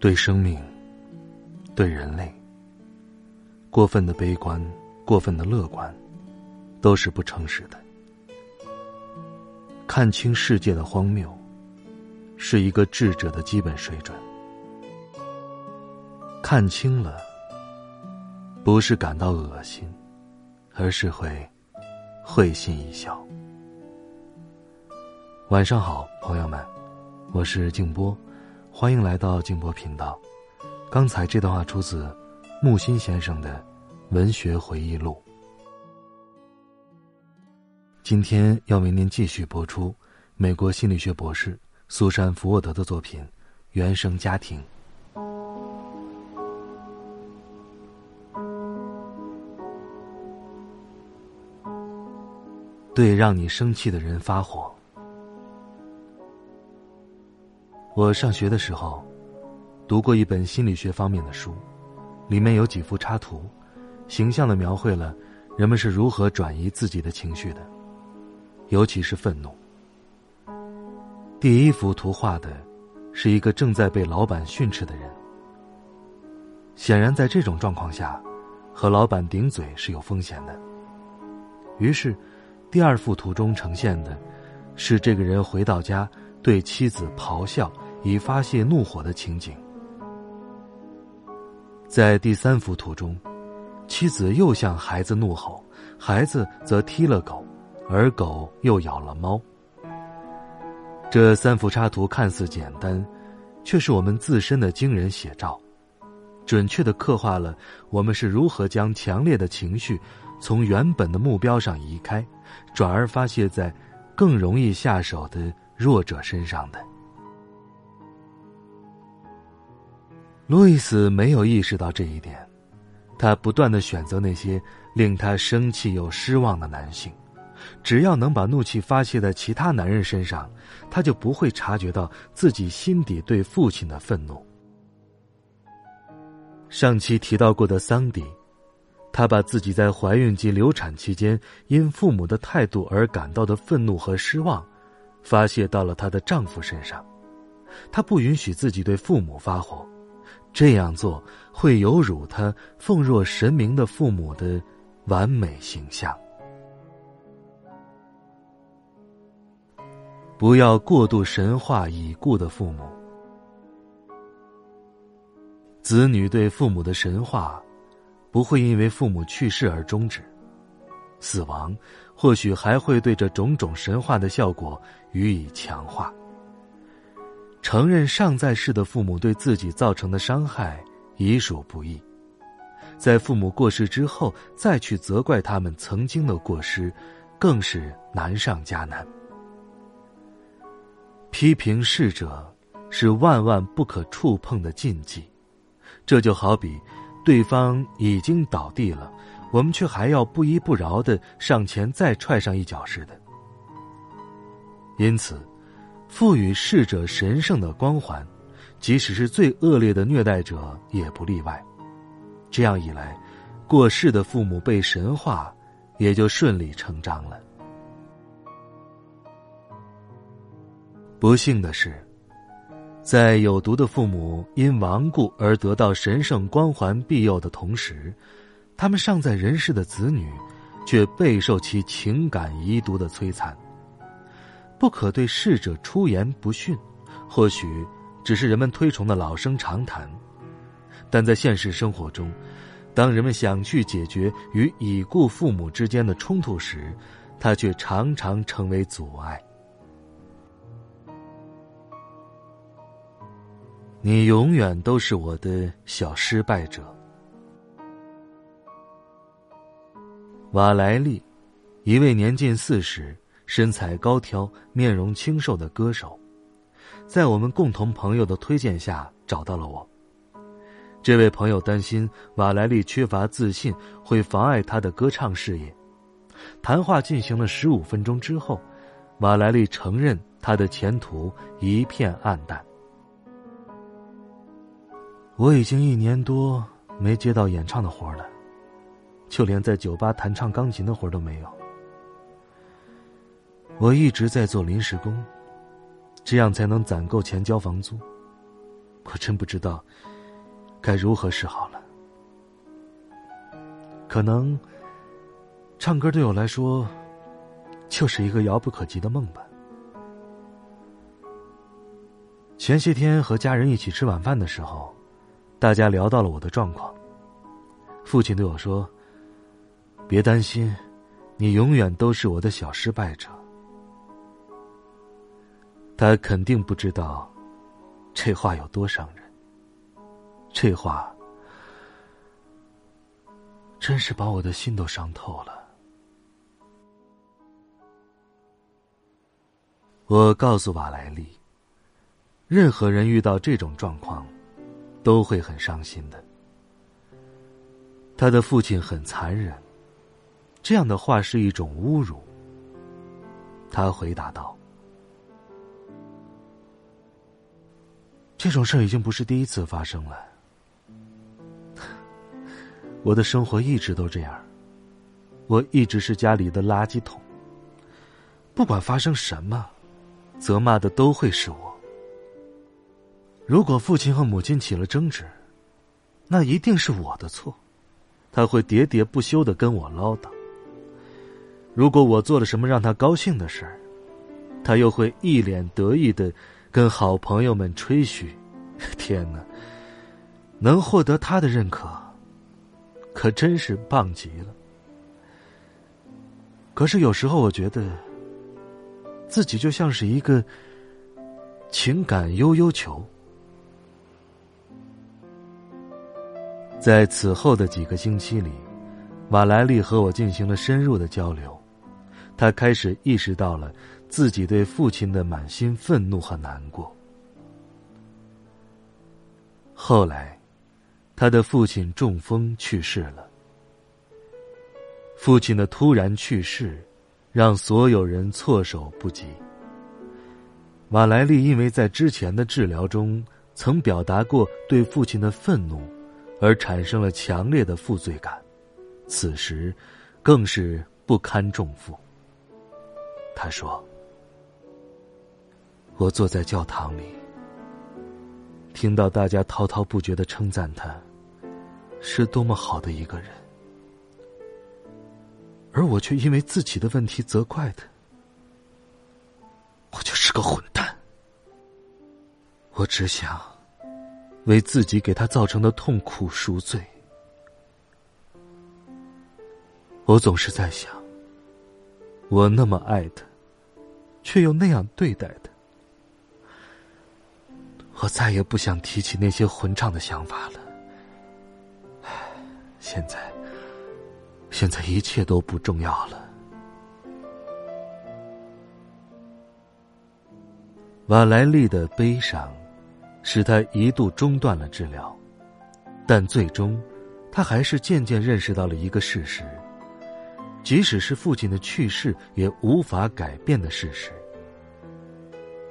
对生命，对人类，过分的悲观，过分的乐观，都是不诚实的。看清世界的荒谬，是一个智者的基本水准。看清了，不是感到恶心，而是会会心一笑。晚上好，朋友们，我是静波。欢迎来到静波频道。刚才这段话出自木心先生的文学回忆录。今天要为您继续播出美国心理学博士苏珊·福沃德的作品《原生家庭》。对让你生气的人发火。我上学的时候，读过一本心理学方面的书，里面有几幅插图，形象的描绘了人们是如何转移自己的情绪的，尤其是愤怒。第一幅图画的，是一个正在被老板训斥的人。显然，在这种状况下，和老板顶嘴是有风险的。于是，第二幅图中呈现的，是这个人回到家对妻子咆哮。以发泄怒火的情景，在第三幅图中，妻子又向孩子怒吼，孩子则踢了狗，而狗又咬了猫。这三幅插图看似简单，却是我们自身的惊人写照，准确的刻画了我们是如何将强烈的情绪从原本的目标上移开，转而发泄在更容易下手的弱者身上的。路易斯没有意识到这一点，他不断的选择那些令他生气又失望的男性，只要能把怒气发泄在其他男人身上，他就不会察觉到自己心底对父亲的愤怒。上期提到过的桑迪，他把自己在怀孕及流产期间因父母的态度而感到的愤怒和失望，发泄到了她的丈夫身上，她不允许自己对父母发火。这样做会有辱他奉若神明的父母的完美形象。不要过度神化已故的父母。子女对父母的神话，不会因为父母去世而终止，死亡或许还会对这种种神话的效果予以强化。承认尚在世的父母对自己造成的伤害已属不易，在父母过世之后再去责怪他们曾经的过失，更是难上加难。批评逝者是万万不可触碰的禁忌，这就好比对方已经倒地了，我们却还要不依不饶的上前再踹上一脚似的。因此。赋予逝者神圣的光环，即使是最恶劣的虐待者也不例外。这样一来，过世的父母被神化，也就顺理成章了。不幸的是，在有毒的父母因亡故而得到神圣光环庇佑的同时，他们尚在人世的子女，却备受其情感遗毒的摧残。不可对逝者出言不逊，或许只是人们推崇的老生常谈，但在现实生活中，当人们想去解决与已故父母之间的冲突时，它却常常成为阻碍。你永远都是我的小失败者，瓦莱利，一位年近四十。身材高挑、面容清瘦的歌手，在我们共同朋友的推荐下找到了我。这位朋友担心瓦莱丽缺乏自信会妨碍他的歌唱事业。谈话进行了十五分钟之后，瓦莱丽承认他的前途一片暗淡。我已经一年多没接到演唱的活了，就连在酒吧弹唱钢琴的活都没有。我一直在做临时工，这样才能攒够钱交房租。我真不知道该如何是好了。可能唱歌对我来说就是一个遥不可及的梦吧。前些天和家人一起吃晚饭的时候。大家聊到了我的状况。父亲对我说：“别担心，你永远都是我的小失败者。”他肯定不知道，这话有多伤人。这话真是把我的心都伤透了。我告诉瓦莱丽，任何人遇到这种状况。都会很伤心的。他的父亲很残忍，这样的话是一种侮辱。他回答道：“这种事已经不是第一次发生了。我的生活一直都这样，我一直是家里的垃圾桶。不管发生什么，责骂的都会是我。”如果父亲和母亲起了争执，那一定是我的错。他会喋喋不休的跟我唠叨。如果我做了什么让他高兴的事儿，他又会一脸得意的跟好朋友们吹嘘。天哪，能获得他的认可，可真是棒极了。可是有时候我觉得，自己就像是一个情感悠悠球。在此后的几个星期里，瓦莱丽和我进行了深入的交流。他开始意识到了自己对父亲的满心愤怒和难过。后来，他的父亲中风去世了。父亲的突然去世，让所有人措手不及。瓦莱丽因为在之前的治疗中曾表达过对父亲的愤怒。而产生了强烈的负罪感，此时更是不堪重负。他说：“我坐在教堂里，听到大家滔滔不绝的称赞他，是多么好的一个人，而我却因为自己的问题责怪他，我就是个混蛋。我只想。”为自己给他造成的痛苦赎罪，我总是在想，我那么爱他，却又那样对待他，我再也不想提起那些混账的想法了。现在，现在一切都不重要了。瓦莱丽的悲伤。使他一度中断了治疗，但最终，他还是渐渐认识到了一个事实：即使是父亲的去世，也无法改变的事实。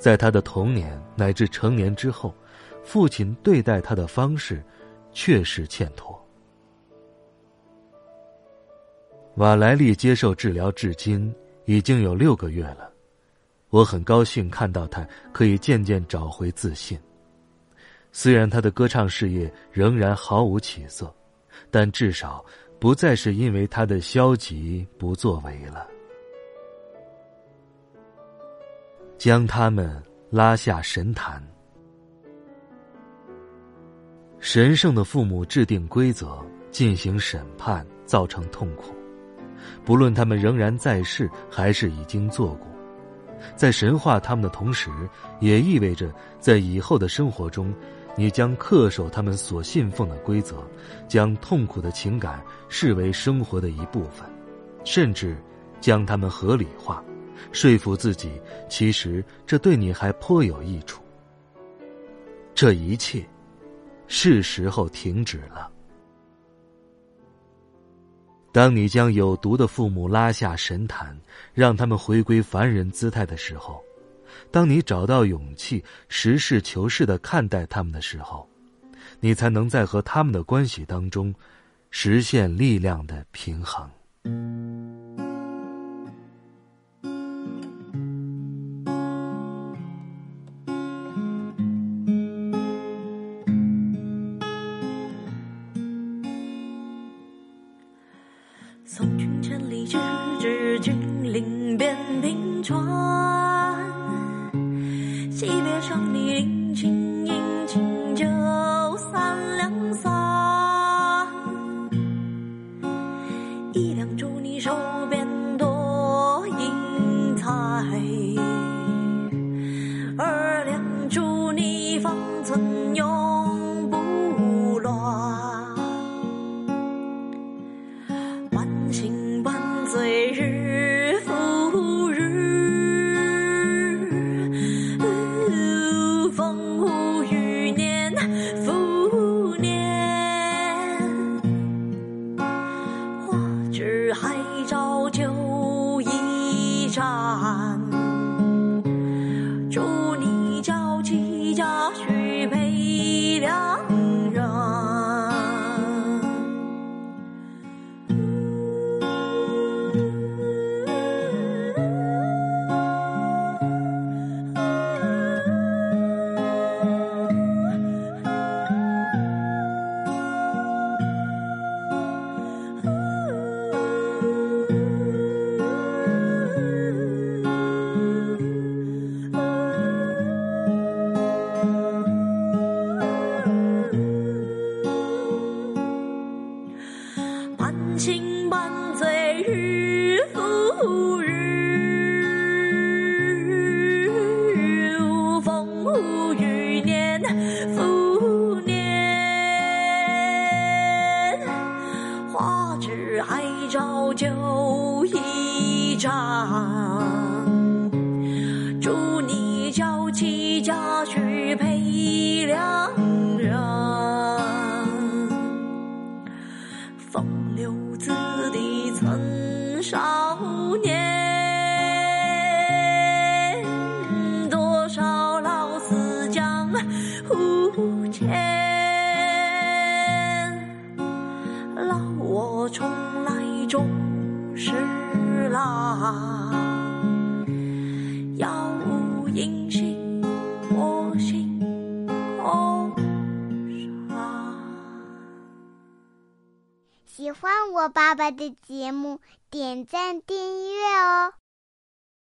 在他的童年乃至成年之后，父亲对待他的方式，确实欠妥。瓦莱丽接受治疗至今已经有六个月了，我很高兴看到他可以渐渐找回自信。虽然他的歌唱事业仍然毫无起色，但至少不再是因为他的消极不作为了。将他们拉下神坛，神圣的父母制定规则进行审判，造成痛苦，不论他们仍然在世还是已经做过，在神化他们的同时，也意味着在以后的生活中。你将恪守他们所信奉的规则，将痛苦的情感视为生活的一部分，甚至将他们合理化，说服自己其实这对你还颇有益处，这一切是时候停止了。当你将有毒的父母拉下神坛，让他们回归凡人姿态的时候，当你找到勇气实事求是的看待他们的时候，你才能在和他们的关系当中实现力量的平衡。惜别上你临清饮尽酒花枝海照酒一盏，祝你娇妻佳婿配良人。风流子弟曾少年，多少老死江湖前。爸爸的节目，点赞订阅哦。